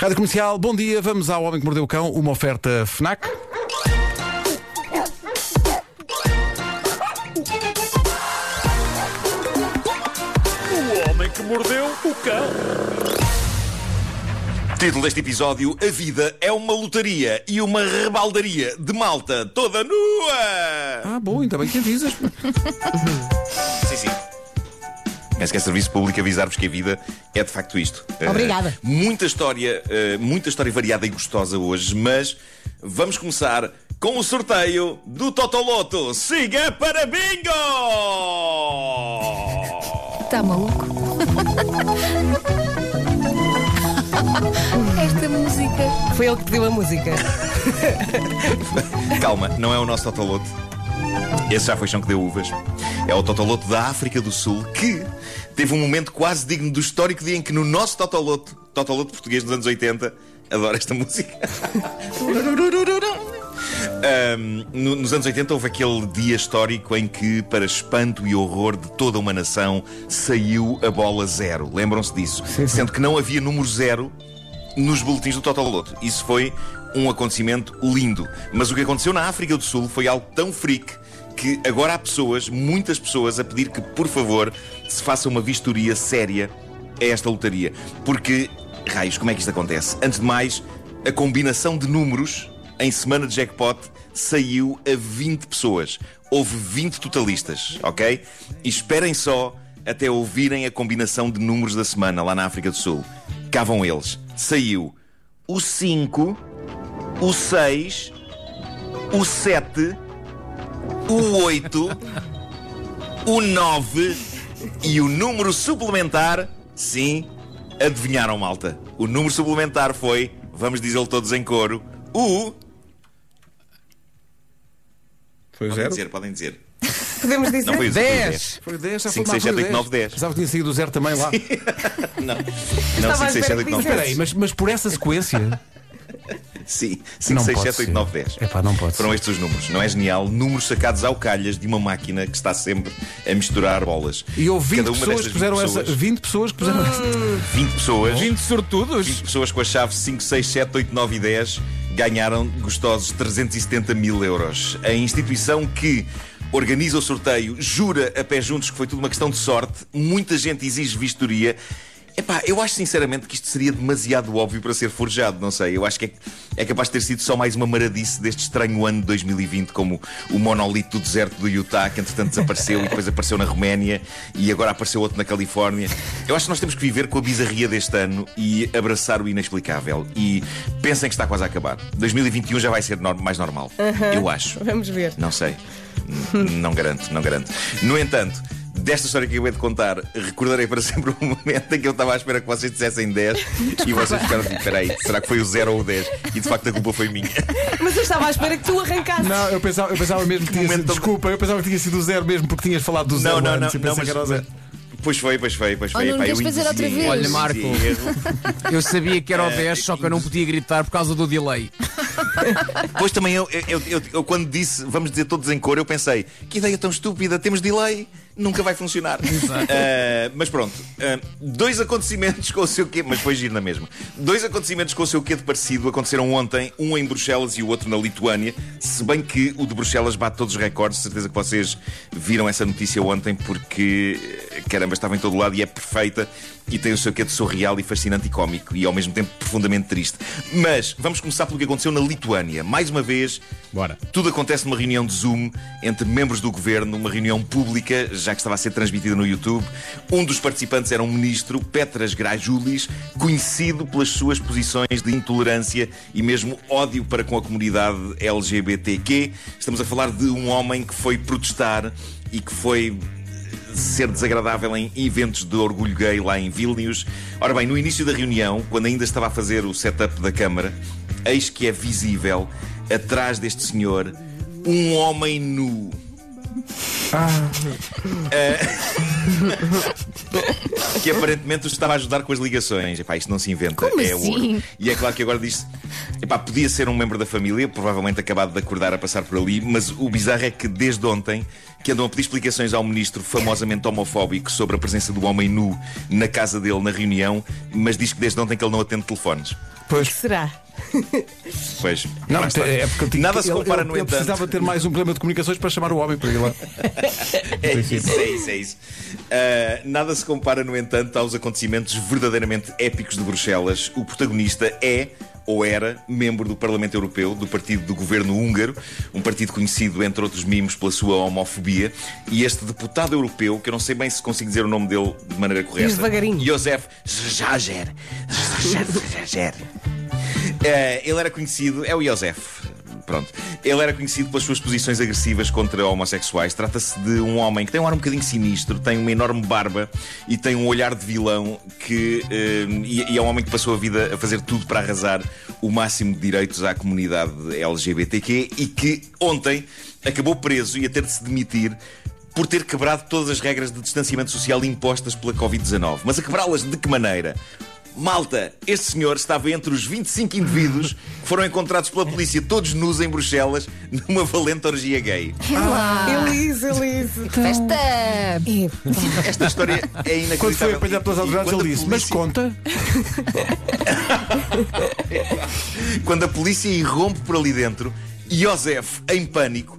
Rádio Comercial, bom dia. Vamos ao Homem que Mordeu o Cão, uma oferta FNAC. O homem que mordeu o cão. Título deste episódio: A vida é uma lotaria e uma rebaldaria de malta toda nua. Ah, bom, ainda bem que avisas. Sim, sim. Penso que é serviço público avisar-vos que a vida é de facto isto. Obrigada. Uh, muita história, uh, muita história variada e gostosa hoje, mas vamos começar com o sorteio do Totoloto. Siga para bingo! Está maluco? Esta música. Foi ele que pediu a música. Calma, não é o nosso Totoloto. Esse já foi chão que deu uvas. É o Totoloto da África do Sul que teve um momento quase digno do histórico dia em que no nosso Totoloto, Totoloto português dos anos 80, adoro esta música. Um, no- nos anos 80 houve aquele dia histórico em que, para espanto e horror de toda uma nação, saiu a bola zero. Lembram-se disso? Sendo que não havia número zero nos boletins do Totoloto. Isso foi um acontecimento lindo. Mas o que aconteceu na África do Sul foi algo tão freak que agora há pessoas, muitas pessoas, a pedir que, por favor, se faça uma vistoria séria a esta lotaria. Porque, raios, como é que isto acontece? Antes de mais, a combinação de números em semana de jackpot saiu a 20 pessoas. Houve 20 totalistas, ok? E esperem só até ouvirem a combinação de números da semana lá na África do Sul. Cá vão eles. Saiu o 5, o 6, o 7, o 8, o 9 e o número suplementar. Sim, adivinharam, malta. O número suplementar foi, vamos dizê-lo todos em coro, o. Foi Podem zero? dizer, podem dizer. Podemos dizer? Não foi o foi o 10. Foi 10, já 5, foi 6, lá, 7, foi 8, 9, 10. Pensava que tinha saído o zero também lá. Não, não Estava 5, à 6, 7, espera 8, que 9, Espera 10. aí, mas, mas por essa sequência. Sim, 5, Não 6, pode 7, 8, ser. 9, 10. Epá, não pode Foram ser. estes os números, não é genial? Números sacados ao calhas de uma máquina que está sempre a misturar bolas. E houve 20 Cada uma pessoas que puseram 20 essa. pessoas, 20 pessoas que puseram essa. 20 pessoas. 20 sortudos. 20 pessoas com a chave 5, 6, 7, 8, 9 e 10 ganharam gostosos 370 mil euros. A instituição que organiza o sorteio jura a pé juntos que foi tudo uma questão de sorte. Muita gente exige vistoria. Epá, eu acho sinceramente que isto seria demasiado óbvio para ser forjado, não sei. Eu acho que é, é capaz de ter sido só mais uma maradice deste estranho ano de 2020, como o monolito do deserto do Utah, que entretanto desapareceu e depois apareceu na Roménia e agora apareceu outro na Califórnia. Eu acho que nós temos que viver com a bizarria deste ano e abraçar o inexplicável. E pensem que está quase a acabar. 2021 já vai ser mais normal. Eu acho. Vamos ver. Não sei. N- não garanto, não garanto. No entanto, desta história que eu acabei de contar, recordarei para sempre o momento em que eu estava à espera que vocês dissessem 10 e vocês ficaram tipo, peraí, será que foi o 0 ou o 10? E de facto a culpa foi minha. Mas eu estava à espera que tu arrancasses. Não, eu pensava, eu pensava mesmo que tinha Momento sido. Desculpa, eu pensava que tinha sido o zero mesmo porque tinhas falado do zero. Não, não, não, antes, eu não, pensei que era o mas, zero. Pois foi, pois foi, pois foi. Oh, Nuno, Pá, eu fazer outra vez? Olha, Marco. Eu sabia que era o 10, só que eu não podia gritar por causa do delay. Pois também eu, eu, eu- eu quando disse vamos dizer todos em cor, eu pensei que ideia tão estúpida, temos delay, nunca vai funcionar. Ah, mas pronto, ah, dois acontecimentos com o seu quê, mas foi giro na mesma. Dois acontecimentos com o seu quê de parecido aconteceram ontem, um em Bruxelas e o outro na Lituânia, se bem que o de Bruxelas bate todos os recordes, certeza que vocês viram essa notícia ontem porque caramba, estava em todo lado e é perfeita e tem o seu quê de surreal e fascinante e cómico e ao mesmo tempo profundamente triste. Mas vamos começar pelo que aconteceu na Lituânia. Mais uma vez, Bora. tudo acontece numa reunião de Zoom entre membros do governo, uma reunião pública, já que estava a ser transmitida no YouTube. Um dos participantes era um ministro, Petras Grajulis, conhecido pelas suas posições de intolerância e mesmo ódio para com a comunidade LGBTQ. Estamos a falar de um homem que foi protestar e que foi ser desagradável em eventos de orgulho gay lá em Vilnius. Ora bem, no início da reunião, quando ainda estava a fazer o setup da Câmara, eis que é visível, atrás deste senhor, um homem nu. que aparentemente os estava a ajudar com as ligações. Epá, isto não se inventa, Como é assim? ouro. E é claro que agora diz epá, podia ser um membro da família, provavelmente acabado de acordar a passar por ali, mas o bizarro é que desde ontem que andam a pedir explicações ao ministro famosamente homofóbico sobre a presença do homem nu na casa dele na reunião, mas diz que desde ontem que ele não atende telefones. Pois. Será? Pois, Não, está. é porque eu tinha- Nada se ele- compara, ele, no ele entanto. precisava ter mais um problema de comunicações para chamar o homem para ir lá. É isso, é isso, é isso. Ah, nada se compara, no entanto, aos acontecimentos verdadeiramente épicos de Bruxelas. O protagonista é ou era membro do Parlamento Europeu, do partido do governo húngaro, um partido conhecido, entre outros mimos, pela sua homofobia. E este deputado europeu, que eu não sei bem se consigo dizer o nome dele de maneira correta. Josef Jager. Jager. Eh, ele era conhecido, é o Josef. Pronto. Ele era conhecido pelas suas posições agressivas contra homossexuais. Trata-se de um homem que tem um ar um bocadinho sinistro, tem uma enorme barba e tem um olhar de vilão que. eh, e, e é um homem que passou a vida a fazer tudo para arrasar o máximo de direitos à comunidade LGBTQ e que ontem acabou preso e a ter de se demitir por ter quebrado todas as regras de distanciamento social impostas pela Covid-19. Mas a quebrá-las de que maneira? Malta, este senhor estava entre os 25 indivíduos que foram encontrados pela polícia todos nus em Bruxelas numa valente orgia gay. Elise, Elise. Festa! Esta história é inacreditável. Quando foi apanhado pelas autoridades, ele a disse: Mas polícia- conta. Quando a polícia irrompe por ali dentro, Josef, em pânico,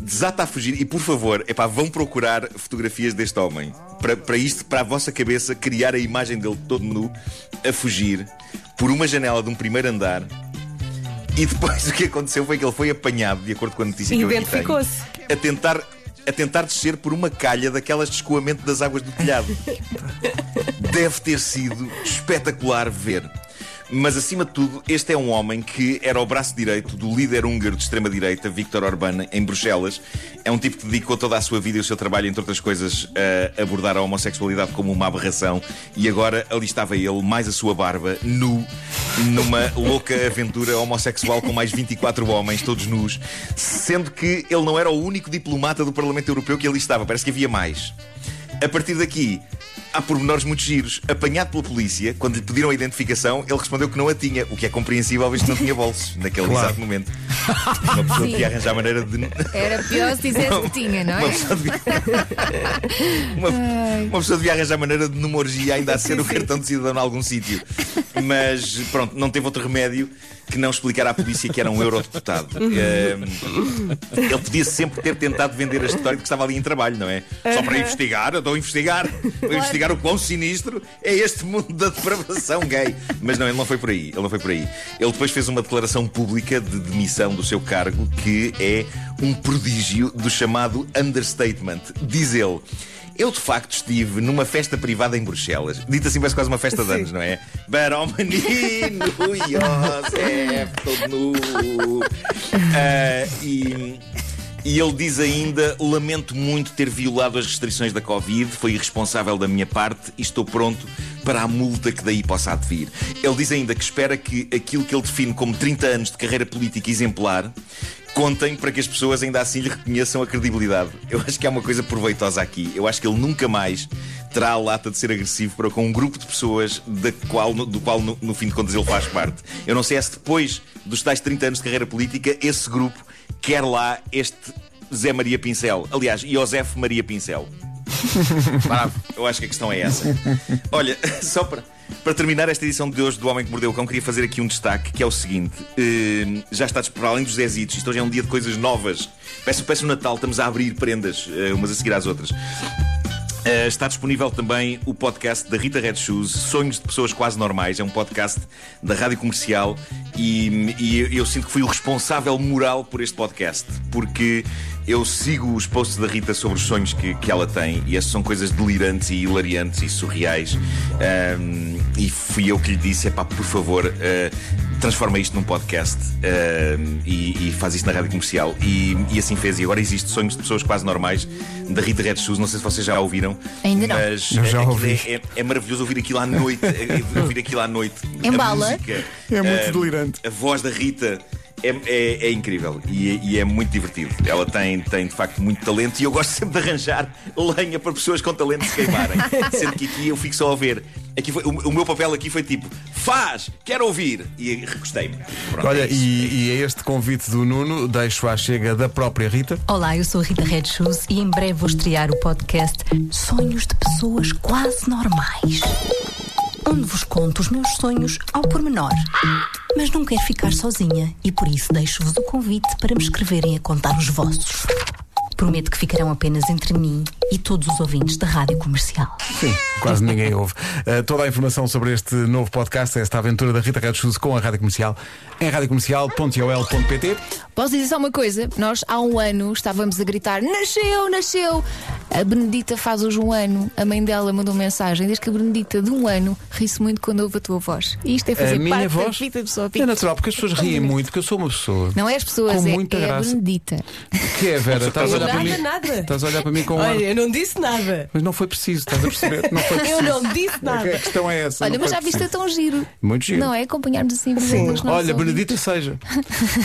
desata a fugir. E por favor, epá, vão procurar fotografias deste homem. Para, para isto, para a vossa cabeça, criar a imagem dele todo nu, a fugir, por uma janela de um primeiro andar. E depois o que aconteceu foi que ele foi apanhado, de acordo com a notícia que eu aqui tenho, a tentar, a tentar descer por uma calha daquelas de escoamento das águas do telhado. Deve ter sido espetacular ver. Mas acima de tudo, este é um homem que era o braço direito do líder húngaro de extrema-direita, Viktor Orbán, em Bruxelas. É um tipo que dedicou toda a sua vida e o seu trabalho, entre outras coisas, a abordar a homossexualidade como uma aberração. E agora ali estava ele, mais a sua barba, nu, numa louca aventura homossexual com mais 24 homens, todos nus. Sendo que ele não era o único diplomata do Parlamento Europeu que ali estava, parece que havia mais. A partir daqui, há pormenores muito giros. Apanhado pela polícia, quando lhe pediram a identificação, ele respondeu que não a tinha, o que é compreensível, visto que não tinha bolsos naquele Claro. exato momento. Uma pessoa devia arranjar a maneira de. Era pior se dissesse que tinha, não Uma é? pessoa devia, uma, uma pessoa devia arranjar maneira de, numa orgia, ainda a ser o cartão de cidadão em algum sítio. Mas pronto, não teve outro remédio que não explicar à polícia que era um eurodeputado. Ehm, ele podia sempre ter tentado vender a história de que estava ali em trabalho, não é? Só para investigar, eu estou a investigar, vou investigar o quão sinistro é este mundo da depravação gay. Mas não, ele não foi por aí. Ele não foi por aí. Ele depois fez uma declaração pública de demissão do seu cargo que é um prodígio do chamado understatement. Diz ele. Eu de facto estive numa festa privada em Bruxelas. Dito assim, parece quase uma festa de anos, não é? Para o José, todo nu. Ah, e, e ele diz ainda: Lamento muito ter violado as restrições da Covid, foi irresponsável da minha parte e estou pronto para a multa que daí possa advir. Ele diz ainda que espera que aquilo que ele define como 30 anos de carreira política exemplar contem para que as pessoas ainda assim lhe reconheçam a credibilidade. Eu acho que há uma coisa proveitosa aqui. Eu acho que ele nunca mais terá a lata de ser agressivo para com um grupo de pessoas da qual, do qual, no, no fim de contas, ele faz parte. Eu não sei é se depois dos tais 30 anos de carreira política, esse grupo quer lá este Zé Maria Pincel. Aliás, Josef Maria Pincel. Eu acho que a questão é essa. Olha, só para, para terminar esta edição de hoje do Homem que Mordeu o Cão, queria fazer aqui um destaque que é o seguinte: eh, já está para além dos Zezitos, isto hoje é um dia de coisas novas. Peço, peço o Natal, estamos a abrir prendas, eh, umas a seguir às outras. Uh, está disponível também o podcast da Rita Red Shoes, Sonhos de Pessoas Quase Normais. É um podcast da rádio comercial e, e eu, eu sinto que fui o responsável moral por este podcast, porque eu sigo os posts da Rita sobre os sonhos que, que ela tem e essas são coisas delirantes e hilariantes e surreais. Um, e fui eu que lhe disse: pá, por favor, uh, transforma isto num podcast um, e, e faz isto na rádio comercial. E, e assim fez. E agora existe Sonhos de Pessoas Quase Normais da Rita Red Shoes. Não sei se vocês já ouviram. Ainda não. Mas Eu já aquilo ouvi. É, é- é maravilhoso ouvir aquilo à noite. é- é ouvir aquilo à noite. Embala. A música, É muito a- delirante. A voz da Rita É, é- é incrível e, e é muito divertido. Ela tem, tem de facto muito talento e eu gosto sempre de arranjar lenha para pessoas com talento se queimarem. Sendo que aqui eu fico só a ver. Aqui foi- o, o meu papel aqui foi tipo: faz, quero ouvir. E recostei-me. Olha, é e, e a este convite do Nuno, deixo à chega da própria Rita. Olá, eu sou a Rita Red Shoes e em breve vou estrear o podcast Sonhos de Pessoas Quase Normais. Onde vos conto os meus sonhos ao pormenor. Mas não quero ficar sozinha e por isso deixo-vos o convite para me escreverem a contar os vossos. Prometo que ficarão apenas entre mim e todos os ouvintes da rádio comercial. Sim, quase ninguém ouve. Uh, toda a informação sobre este novo podcast, esta aventura da Rita Red Shoes com a Rádio Comercial, em radiocomercial.ol.pt. Posso dizer só uma coisa? Nós há um ano estávamos a gritar: Nasceu, nasceu! A Benedita faz hoje um ano. A mãe dela mandou mensagem: Diz que a Benedita de um ano ri-se muito quando ouve a tua voz. E isto é fazer A minha parte voz da vida da pessoa. é natural, porque as pessoas riem muito, porque eu sou uma pessoa. Não é as pessoas, Com é, muita é a graça. Benedita. O que é, Vera? Estás a olhar para Nada, mim? nada. Estás a olhar para mim com um ar. Olha, eu não disse nada. Mas não foi preciso, estás a perceber? Não foi preciso. Eu não disse A nada. questão é essa. Olha, mas já viste é tão giro. Muito giro. Não é? Acompanharmos assim a Sim. Olha. Benedita seja.